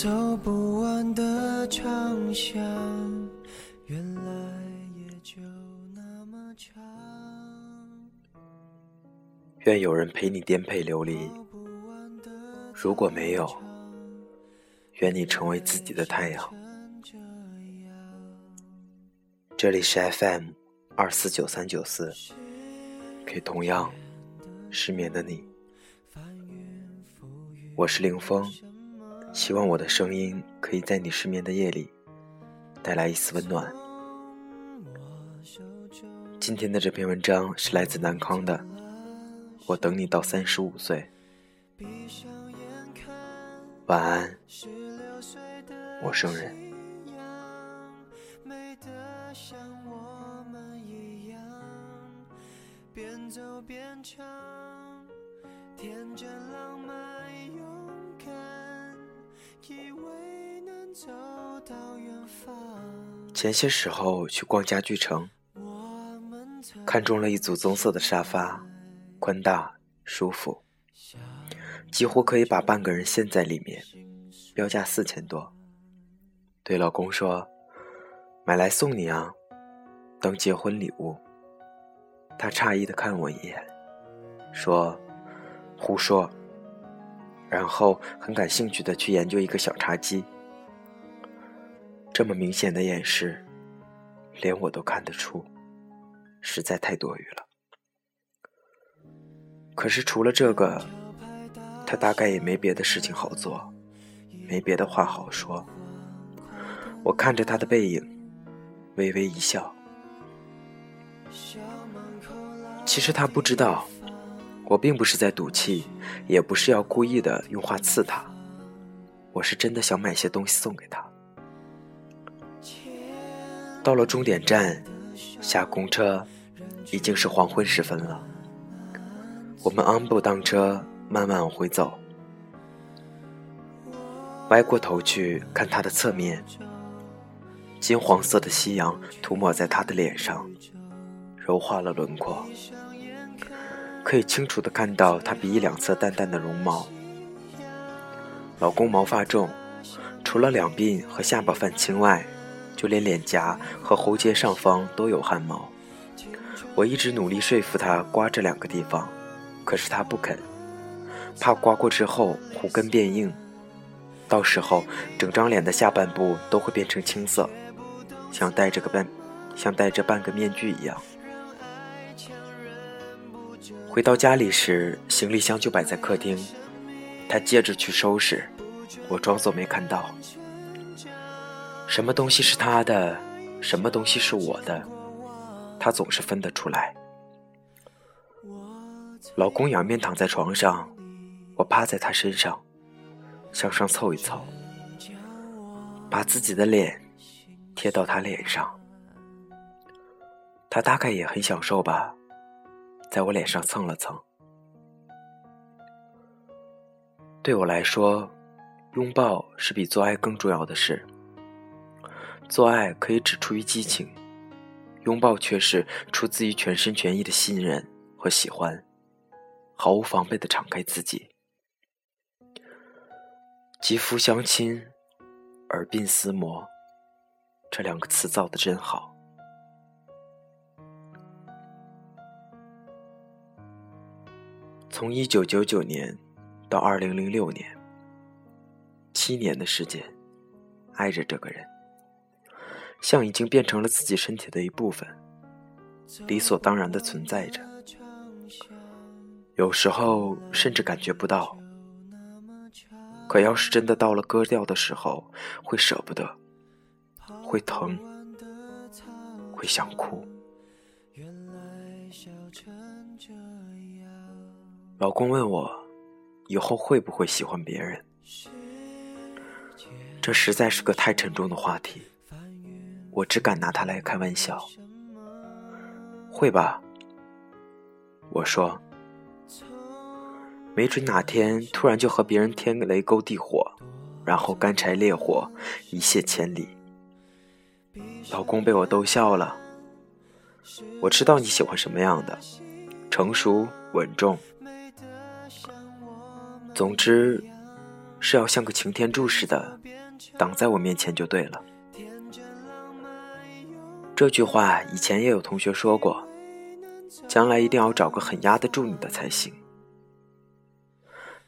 走不完的长巷，原来也就那么长。愿有人陪你颠沛流离，如果没有，愿你成为自己的太阳。这里是 FM 二四九三九四，给同样失眠的你，我是凌风。希望我的声音可以在你失眠的夜里带来一丝温暖。今天的这篇文章是来自南康的，我等你到三十五岁。晚安，陌生人。前些时候去逛家具城，看中了一组棕色的沙发，宽大舒服，几乎可以把半个人陷在里面，标价四千多。对老公说：“买来送你啊，当结婚礼物。”他诧异的看我一眼，说：“胡说。”然后很感兴趣的去研究一个小茶几。这么明显的掩饰，连我都看得出，实在太多余了。可是除了这个，他大概也没别的事情好做，没别的话好说。我看着他的背影，微微一笑。其实他不知道。我并不是在赌气，也不是要故意的用话刺他，我是真的想买些东西送给他。到了终点站，下公车，已经是黄昏时分了。我们昂步当车，慢慢往回走。歪过头去看他的侧面，金黄色的夕阳涂抹在他的脸上，柔化了轮廓。可以清楚的看到他鼻翼两侧淡淡的绒毛。老公毛发重，除了两鬓和下巴泛青外，就连脸颊和喉结上方都有汗毛。我一直努力说服他刮这两个地方，可是他不肯，怕刮过之后胡根变硬，到时候整张脸的下半部都会变成青色，像戴着个半，像戴着半个面具一样。回到家里时，行李箱就摆在客厅。他接着去收拾，我装作没看到。什么东西是他的，什么东西是我的，他总是分得出来。老公仰面躺在床上，我趴在他身上，向上凑一凑，把自己的脸贴到他脸上。他大概也很享受吧。在我脸上蹭了蹭。对我来说，拥抱是比做爱更重要的事。做爱可以只出于激情，拥抱却是出自于全心全意的信任和喜欢，毫无防备的敞开自己，肌肤相亲，耳鬓厮磨，这两个词造的真好。从一九九九年到二零零六年，七年的时间，爱着这个人，像已经变成了自己身体的一部分，理所当然的存在着。有时候甚至感觉不到，可要是真的到了割掉的时候，会舍不得，会疼，会想哭。老公问我，以后会不会喜欢别人？这实在是个太沉重的话题，我只敢拿它来开玩笑。会吧，我说，没准哪天突然就和别人天雷勾地火，然后干柴烈火，一泻千里。老公被我逗笑了。我知道你喜欢什么样的，成熟稳重。总之，是要像个擎天柱似的挡在我面前就对了。这句话以前也有同学说过，将来一定要找个很压得住你的才行。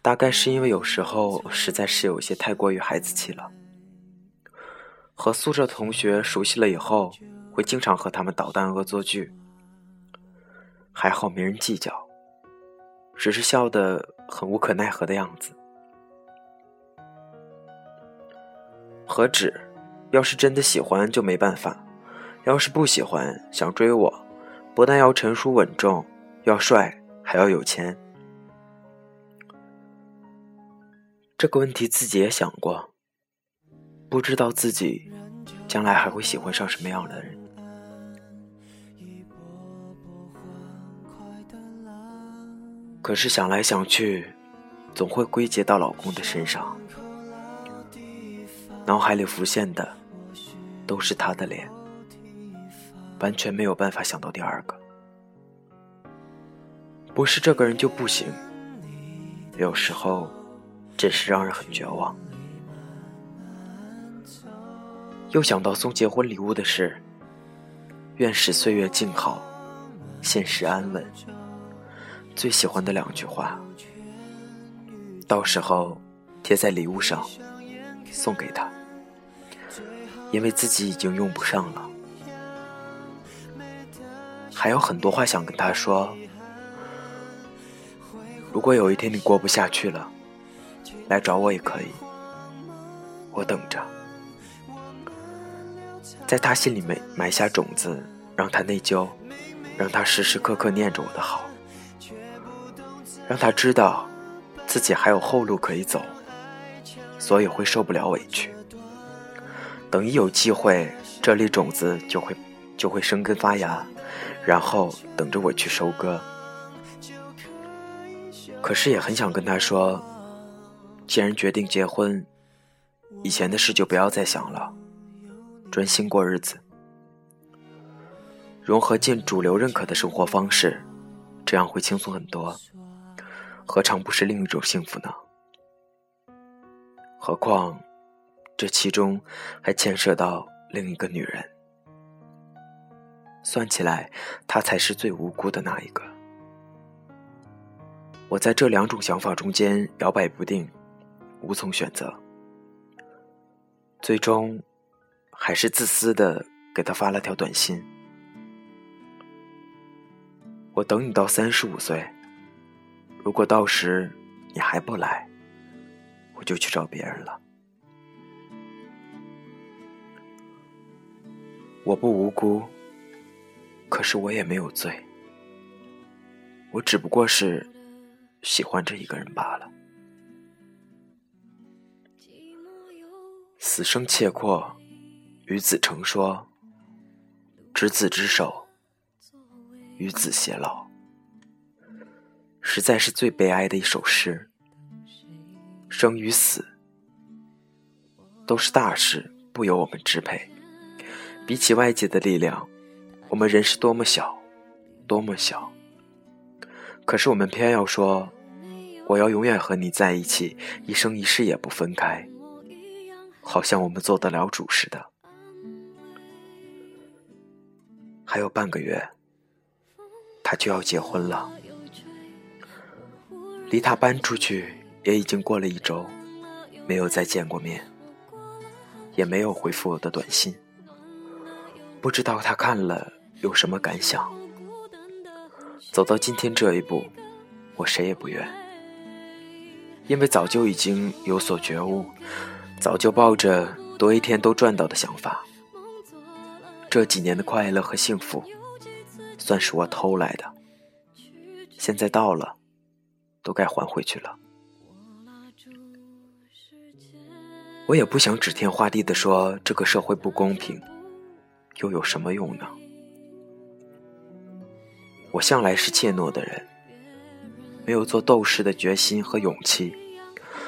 大概是因为有时候实在是有些太过于孩子气了，和宿舍同学熟悉了以后，会经常和他们捣蛋恶作剧。还好没人计较，只是笑得很无可奈何的样子。何止，要是真的喜欢就没办法。要是不喜欢，想追我，不但要成熟稳重，要帅，还要有钱。这个问题自己也想过，不知道自己将来还会喜欢上什么样的人。可是想来想去，总会归结到老公的身上，脑海里浮现的都是他的脸。完全没有办法想到第二个，不是这个人就不行。有时候，真是让人很绝望。又想到送结婚礼物的事，愿使岁月静好，现实安稳。最喜欢的两句话，到时候贴在礼物上，送给他，因为自己已经用不上了。还有很多话想跟他说。如果有一天你过不下去了，来找我也可以，我等着。在他心里埋埋下种子，让他内疚，让他时时刻刻念着我的好，让他知道自己还有后路可以走，所以会受不了委屈。等一有机会，这粒种子就会就会生根发芽。然后等着我去收割。可是也很想跟他说，既然决定结婚，以前的事就不要再想了，专心过日子，融合进主流认可的生活方式，这样会轻松很多。何尝不是另一种幸福呢？何况，这其中还牵涉到另一个女人。算起来，他才是最无辜的那一个。我在这两种想法中间摇摆不定，无从选择。最终，还是自私的给他发了条短信：“我等你到三十五岁，如果到时你还不来，我就去找别人了。”我不无辜。可是我也没有罪，我只不过是喜欢这一个人罢了。死生契阔，与子成说，执子之手，与子偕老，实在是最悲哀的一首诗。生与死都是大事，不由我们支配。比起外界的力量。我们人是多么小，多么小，可是我们偏要说，我要永远和你在一起，一生一世也不分开，好像我们做得了主似的。还有半个月，他就要结婚了，离他搬出去也已经过了一周，没有再见过面，也没有回复我的短信，不知道他看了。有什么感想？走到今天这一步，我谁也不怨，因为早就已经有所觉悟，早就抱着多一天都赚到的想法。这几年的快乐和幸福，算是我偷来的，现在到了，都该还回去了。我也不想指天画地的说这个社会不公平，又有什么用呢？我向来是怯懦的人，没有做斗士的决心和勇气，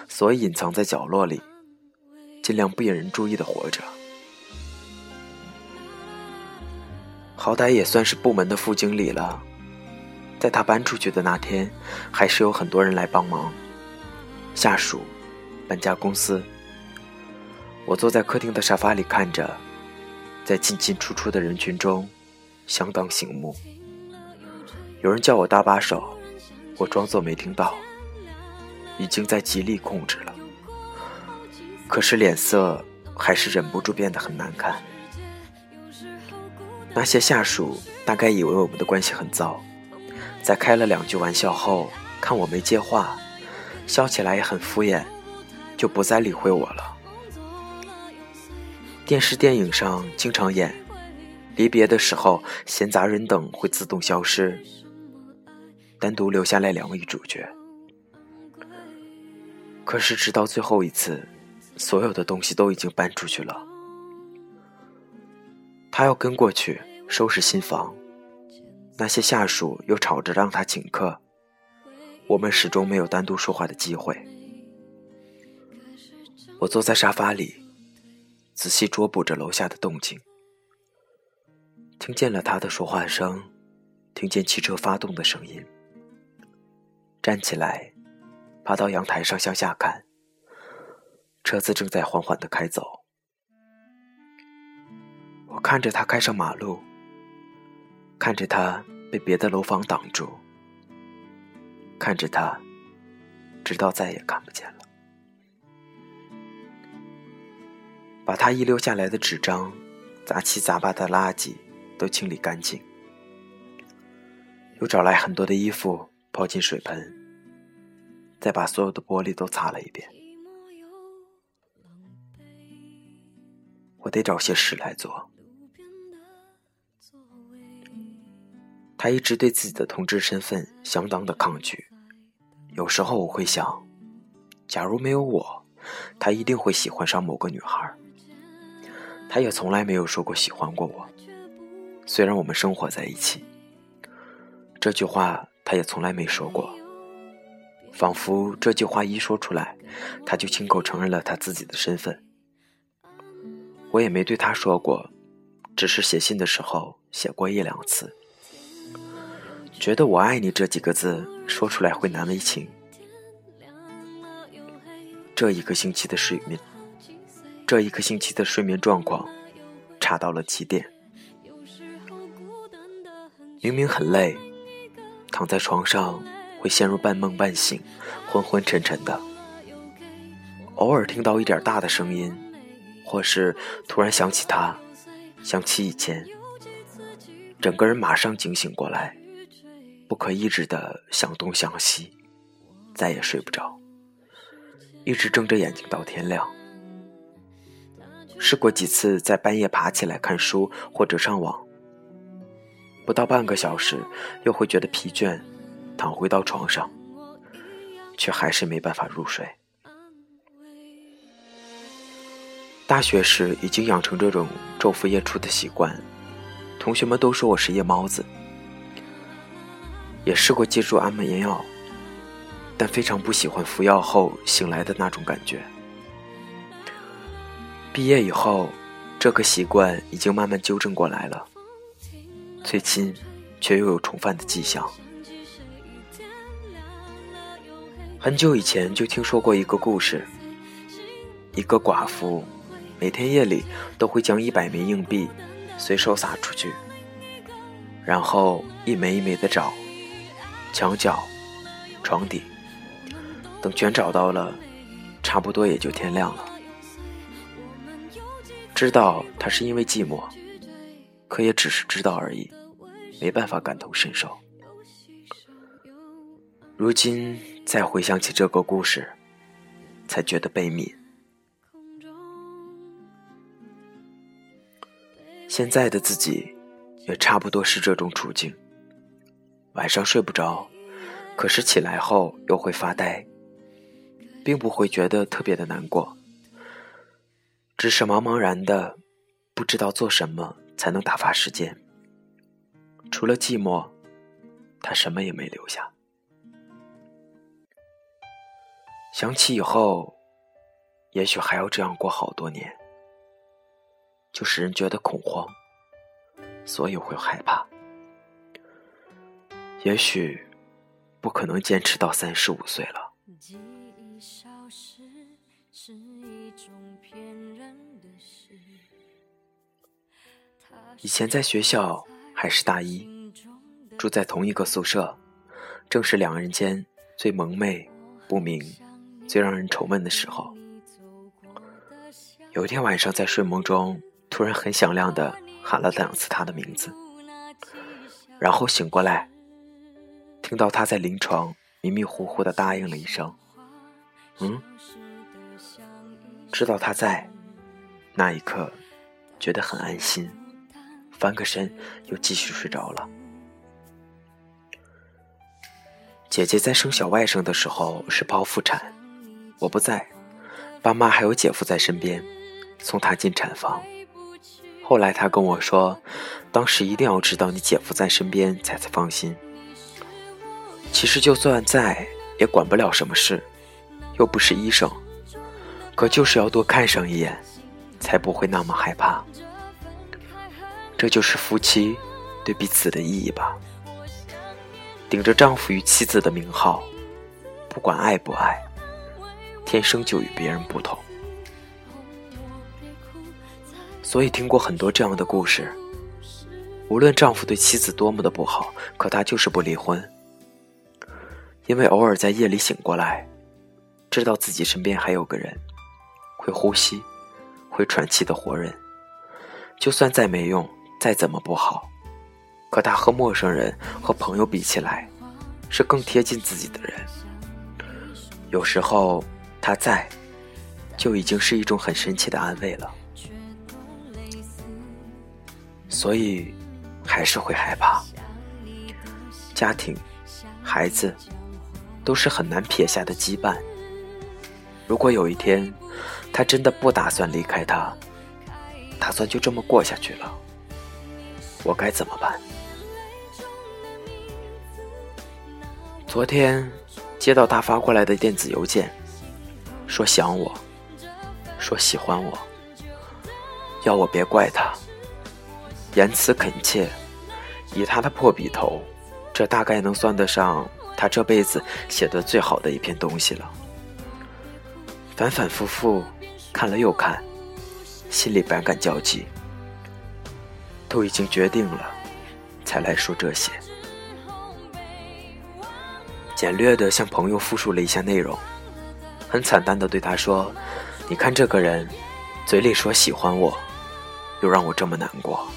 所以隐藏在角落里，尽量不引人注意的活着。好歹也算是部门的副经理了，在他搬出去的那天，还是有很多人来帮忙，下属搬家公司。我坐在客厅的沙发里看着，在进进出出的人群中，相当醒目。有人叫我搭把手，我装作没听到，已经在极力控制了。可是脸色还是忍不住变得很难看。那些下属大概以为我们的关系很糟，在开了两句玩笑后，看我没接话，笑起来也很敷衍，就不再理会我了。电视电影上经常演，离别的时候，闲杂人等会自动消失，单独留下来两位主角。可是直到最后一次，所有的东西都已经搬出去了。他要跟过去收拾新房，那些下属又吵着让他请客，我们始终没有单独说话的机会。我坐在沙发里，仔细捉捕着楼下的动静，听见了他的说话声，听见汽车发动的声音。站起来，爬到阳台上向下看，车子正在缓缓的开走。我看着他开上马路，看着他被别的楼房挡住，看着他，直到再也看不见了。把他遗留下来的纸张、杂七杂八的垃圾都清理干净，又找来很多的衣服泡进水盆，再把所有的玻璃都擦了一遍。我得找些事来做。他一直对自己的同志身份相当的抗拒。有时候我会想，假如没有我，他一定会喜欢上某个女孩。他也从来没有说过喜欢过我，虽然我们生活在一起。这句话他也从来没说过，仿佛这句话一说出来，他就亲口承认了他自己的身份。我也没对他说过，只是写信的时候写过一两次。觉得“我爱你”这几个字说出来会难为情。这一个星期的睡眠，这一个星期的睡眠状况差到了极点。明明很累，躺在床上会陷入半梦半醒、昏昏沉沉的。偶尔听到一点大的声音，或是突然想起他，想起以前，整个人马上警醒过来。不可抑制的向东向西，再也睡不着，一直睁着眼睛到天亮。试过几次在半夜爬起来看书或者上网，不到半个小时又会觉得疲倦，躺回到床上，却还是没办法入睡。大学时已经养成这种昼伏夜出的习惯，同学们都说我是夜猫子。也试过借助安眠药，但非常不喜欢服药后醒来的那种感觉。毕业以后，这个习惯已经慢慢纠正过来了，最近却又有重犯的迹象。很久以前就听说过一个故事：一个寡妇每天夜里都会将一百枚硬币随手撒出去，然后一枚一枚的找。墙角、床底，等全找到了，差不多也就天亮了。知道他是因为寂寞，可也只是知道而已，没办法感同身受。如今再回想起这个故事，才觉得悲悯。现在的自己，也差不多是这种处境。晚上睡不着，可是起来后又会发呆，并不会觉得特别的难过，只是茫茫然的，不知道做什么才能打发时间。除了寂寞，他什么也没留下。想起以后，也许还要这样过好多年，就使人觉得恐慌，所以会害怕。也许不可能坚持到三十五岁了。以前在学校还是大一，住在同一个宿舍，正是两人间最蒙昧、不明、最让人愁闷的时候。有一天晚上，在睡梦中，突然很响亮的喊了两次他的名字，然后醒过来，听到他在临床迷迷糊糊的答应了一声：“嗯。”知道他在，那一刻觉得很安心，翻个身又继续睡着了。姐姐在生小外甥的时候是剖腹产，我不在，爸妈还有姐夫在身边，送她进产房。后来她跟我说，当时一定要知道你姐夫在身边才才放心。其实就算在，也管不了什么事，又不是医生。可就是要多看上一眼，才不会那么害怕。这就是夫妻对彼此的意义吧。顶着丈夫与妻子的名号，不管爱不爱，天生就与别人不同。所以听过很多这样的故事。无论丈夫对妻子多么的不好，可他就是不离婚，因为偶尔在夜里醒过来，知道自己身边还有个人。会呼吸、会喘气的活人，就算再没用、再怎么不好，可他和陌生人、和朋友比起来，是更贴近自己的人。有时候他在，就已经是一种很神奇的安慰了。所以，还是会害怕。家庭、孩子，都是很难撇下的羁绊。如果有一天，他真的不打算离开他，打算就这么过下去了。我该怎么办？昨天接到他发过来的电子邮件，说想我，说喜欢我，要我别怪他，言辞恳切。以他的破笔头，这大概能算得上他这辈子写的最好的一篇东西了。反反复复。看了又看，心里百感交集，都已经决定了，才来说这些。简略的向朋友复述了一下内容，很惨淡的对他说：“你看这个人，嘴里说喜欢我，又让我这么难过。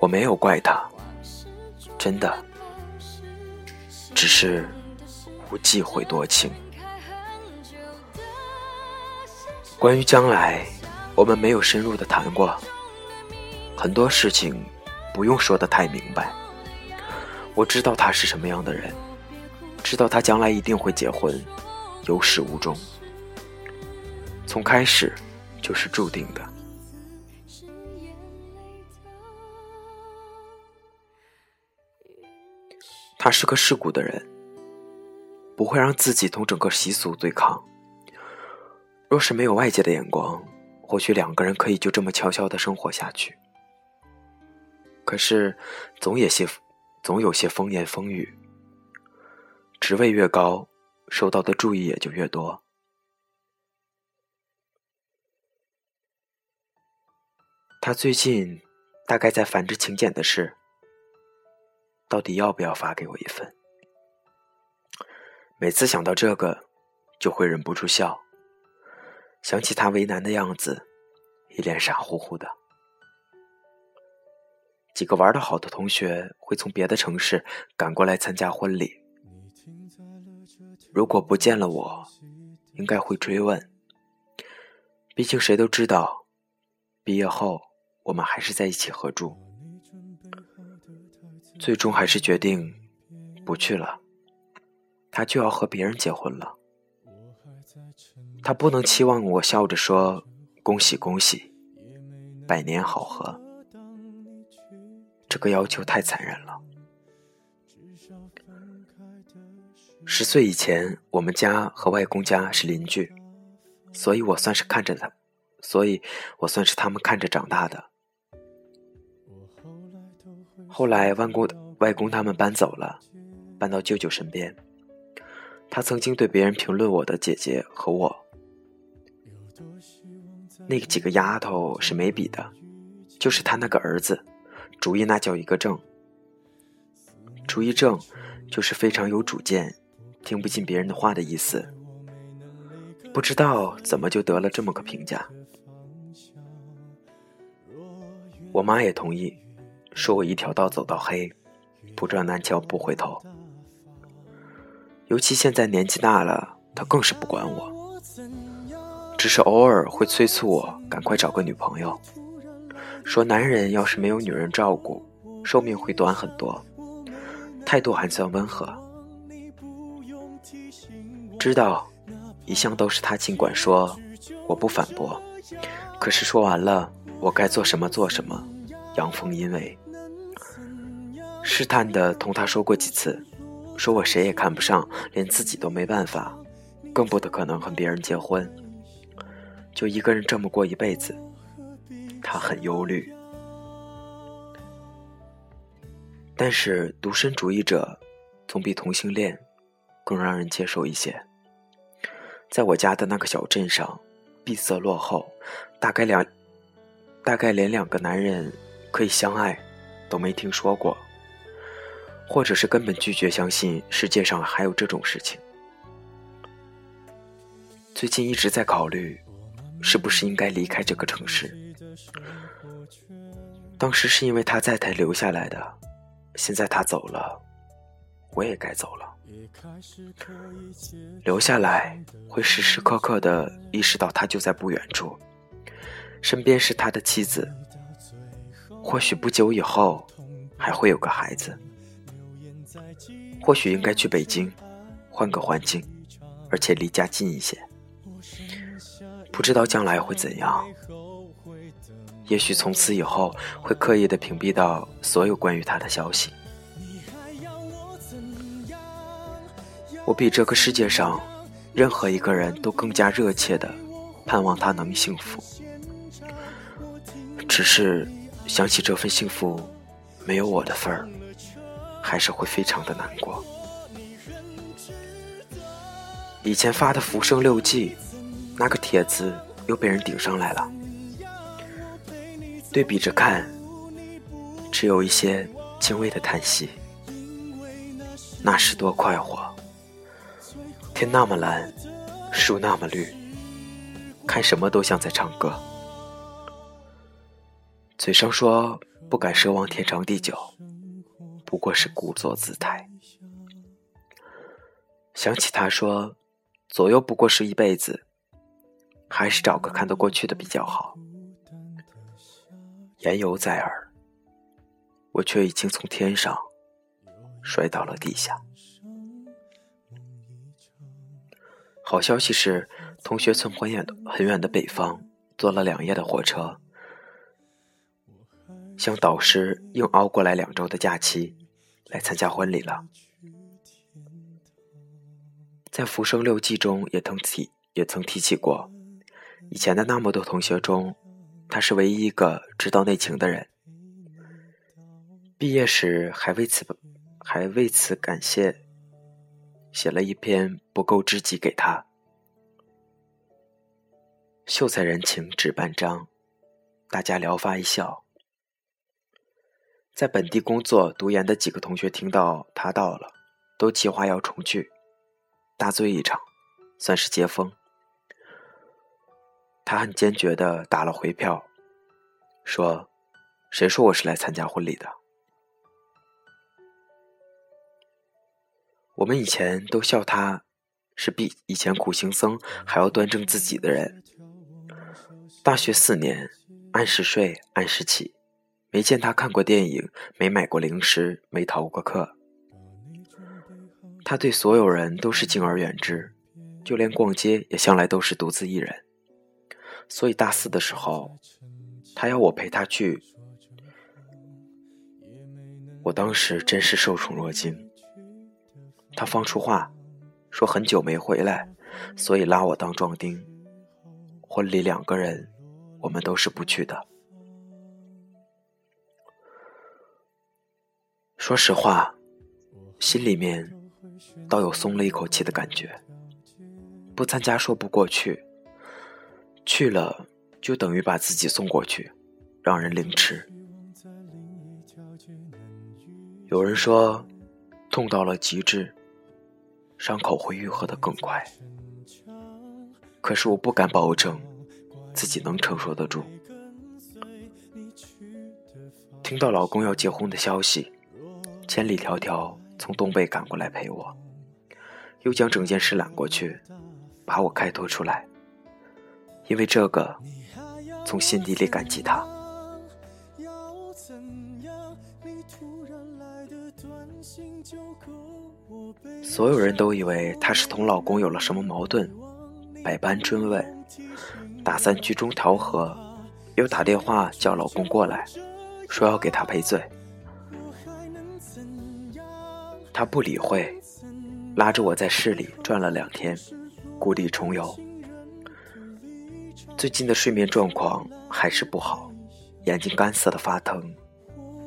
我没有怪他，真的，只是无忌讳多情。”关于将来，我们没有深入的谈过。很多事情不用说的太明白。我知道他是什么样的人，知道他将来一定会结婚，有始无终，从开始就是注定的。他是个世故的人，不会让自己同整个习俗对抗。若是没有外界的眼光，或许两个人可以就这么悄悄的生活下去。可是，总有些，总有些风言风语。职位越高，受到的注意也就越多。他最近大概在烦着请柬的事，到底要不要发给我一份？每次想到这个，就会忍不住笑。想起他为难的样子，一脸傻乎乎的。几个玩的好的同学会从别的城市赶过来参加婚礼。如果不见了我，应该会追问。毕竟谁都知道，毕业后我们还是在一起合住。最终还是决定不去了。他就要和别人结婚了。他不能期望我笑着说“恭喜恭喜，百年好合”，这个要求太残忍了。十岁以前，我们家和外公家是邻居，所以我算是看着他，所以我算是他们看着长大的。后来，外公外公他们搬走了，搬到舅舅身边。他曾经对别人评论我的姐姐和我，那几个丫头是没比的，就是他那个儿子，主意那叫一个正。主意正，就是非常有主见，听不进别人的话的意思。不知道怎么就得了这么个评价。我妈也同意，说我一条道走到黑，不撞南墙不回头。尤其现在年纪大了，他更是不管我，只是偶尔会催促我赶快找个女朋友，说男人要是没有女人照顾，寿命会短很多，态度还算温和。知道，一向都是他尽管说，我不反驳，可是说完了。我该做什么做什么，阳奉阴违，试探的同他说过几次，说我谁也看不上，连自己都没办法，更不得可能和别人结婚，就一个人这么过一辈子，他很忧虑。但是独身主义者总比同性恋更让人接受一些。在我家的那个小镇上，闭塞落后，大概两。大概连两个男人可以相爱都没听说过，或者是根本拒绝相信世界上还有这种事情。最近一直在考虑，是不是应该离开这个城市。当时是因为他在才留下来的，现在他走了，我也该走了。留下来会时时刻刻的意识到他就在不远处。身边是他的妻子，或许不久以后还会有个孩子，或许应该去北京，换个环境，而且离家近一些。不知道将来会怎样，也许从此以后会刻意的屏蔽到所有关于他的消息。我比这个世界上任何一个人都更加热切的盼望他能幸福。只是想起这份幸福没有我的份儿，还是会非常的难过。以前发的《浮生六记》那个帖子又被人顶上来了，对比着看，只有一些轻微的叹息。那时多快活，天那么蓝，树那么绿，看什么都像在唱歌。嘴上说不敢奢望天长地久，不过是故作姿态。想起他说，左右不过是一辈子，还是找个看得过去的比较好。言犹在耳，我却已经从天上摔到了地下。好消息是，同学从很远很远的北方坐了两夜的火车。向导师硬熬过来两周的假期，来参加婚礼了。在《浮生六记》中也曾提也曾提起过，以前的那么多同学中，他是唯一一个知道内情的人。毕业时还为此还为此感谢，写了一篇不够知己给他。秀才人情纸半张，大家聊发一笑。在本地工作读研的几个同学听到他到了，都计划要重聚，大醉一场，算是接风。他很坚决的打了回票，说：“谁说我是来参加婚礼的？”我们以前都笑他，是比以前苦行僧还要端正自己的人。大学四年，按时睡，按时起。没见他看过电影，没买过零食，没逃过课。他对所有人都是敬而远之，就连逛街也向来都是独自一人。所以大四的时候，他要我陪他去，我当时真是受宠若惊。他放出话，说很久没回来，所以拉我当壮丁。婚礼两个人，我们都是不去的。说实话，心里面倒有松了一口气的感觉。不参加说不过去，去了就等于把自己送过去，让人凌迟。有人说，痛到了极致，伤口会愈合的更快。可是我不敢保证自己能承受得住。听到老公要结婚的消息，千里迢迢从东北赶过来陪我，又将整件事揽过去，把我开脱出来。因为这个，从心底里感激他。所有人都以为她是同老公有了什么矛盾，百般追问，打算居中调和，又打电话叫老公过来。说要给他赔罪，他不理会，拉着我在市里转了两天，故地重游。最近的睡眠状况还是不好，眼睛干涩的发疼，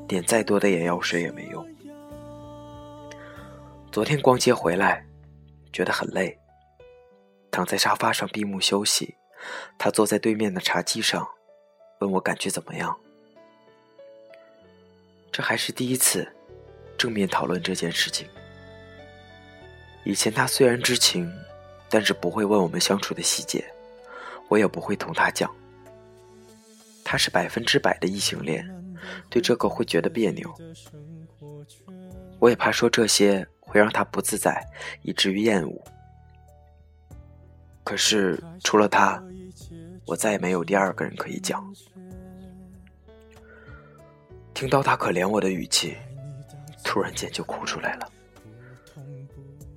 点再多的眼药水也没用。昨天逛街回来，觉得很累，躺在沙发上闭目休息。他坐在对面的茶几上，问我感觉怎么样。这还是第一次正面讨论这件事情。以前他虽然知情，但是不会问我们相处的细节，我也不会同他讲。他是百分之百的异性恋，对这个会觉得别扭。我也怕说这些会让他不自在，以至于厌恶。可是除了他，我再也没有第二个人可以讲。听到他可怜我的语气，突然间就哭出来了。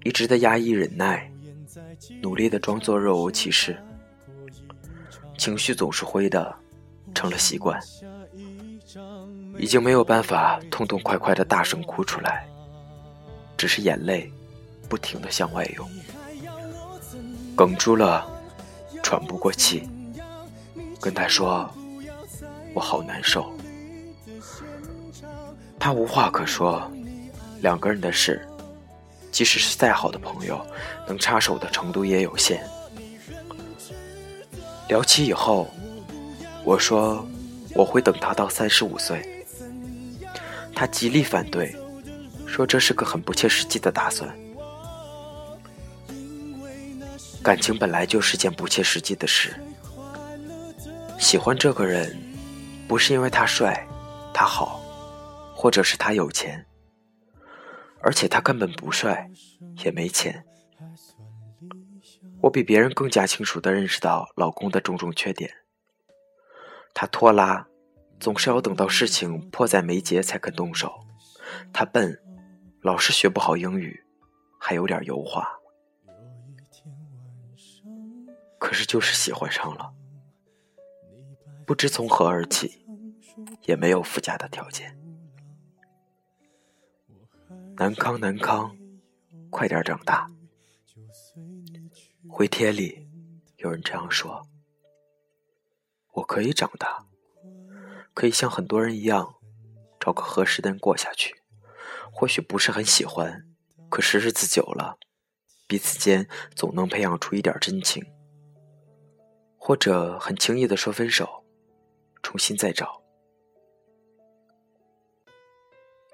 一直的压抑忍耐，努力的装作若无其事，情绪总是灰的，成了习惯，已经没有办法痛痛快快的大声哭出来，只是眼泪不停的向外涌，哽住了，喘不过气，跟他说：“我好难受。”他无话可说，两个人的事，即使是再好的朋友，能插手的程度也有限。聊起以后，我说我会等他到三十五岁，他极力反对，说这是个很不切实际的打算。感情本来就是件不切实际的事，喜欢这个人，不是因为他帅，他好。或者是他有钱，而且他根本不帅，也没钱。我比别人更加清楚地认识到老公的种种缺点。他拖拉，总是要等到事情迫在眉睫才肯动手。他笨，老是学不好英语，还有点油滑。可是就是喜欢上了，不知从何而起，也没有附加的条件。南康，南康，快点长大。回帖里有人这样说：“我可以长大，可以像很多人一样，找个合适的人过下去。或许不是很喜欢，可是日子久了，彼此间总能培养出一点真情。或者很轻易的说分手，重新再找。”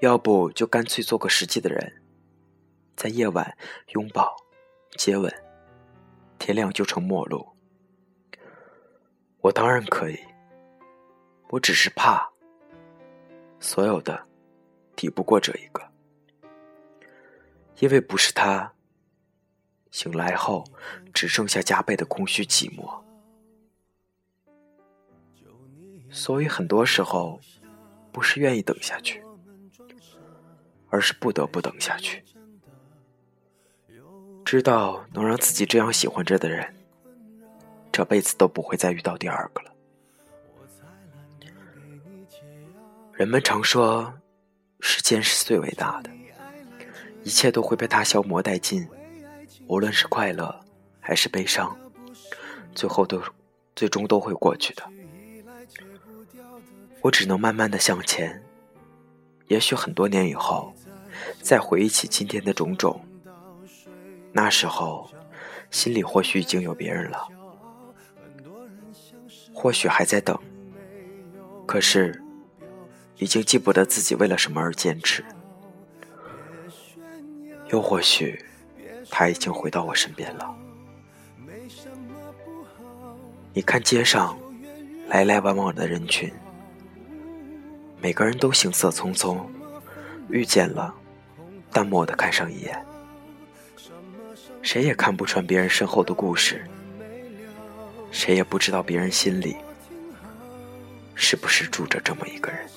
要不就干脆做个实际的人，在夜晚拥抱、接吻，天亮就成陌路。我当然可以，我只是怕，所有的抵不过这一个，因为不是他，醒来后只剩下加倍的空虚寂寞，所以很多时候不是愿意等下去。而是不得不等下去，知道能让自己这样喜欢着的人，这辈子都不会再遇到第二个了。人们常说，时间是最伟大的，一切都会被它消磨殆尽，无论是快乐还是悲伤，最后都最终都会过去的。我只能慢慢的向前。也许很多年以后，再回忆起今天的种种，那时候，心里或许已经有别人了，或许还在等，可是，已经记不得自己为了什么而坚持。又或许，他已经回到我身边了。你看街上来来往往的人群，每个人都行色匆匆，遇见了，淡漠的看上一眼，谁也看不穿别人身后的故事，谁也不知道别人心里是不是住着这么一个人。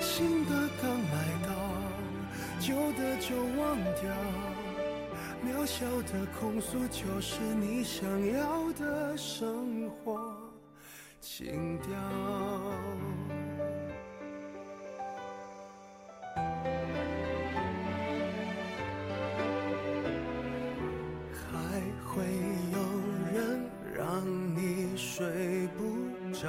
新的刚来到，旧的就忘掉。渺小的控诉，就是你想要的生活情调。还会有人让你睡不着？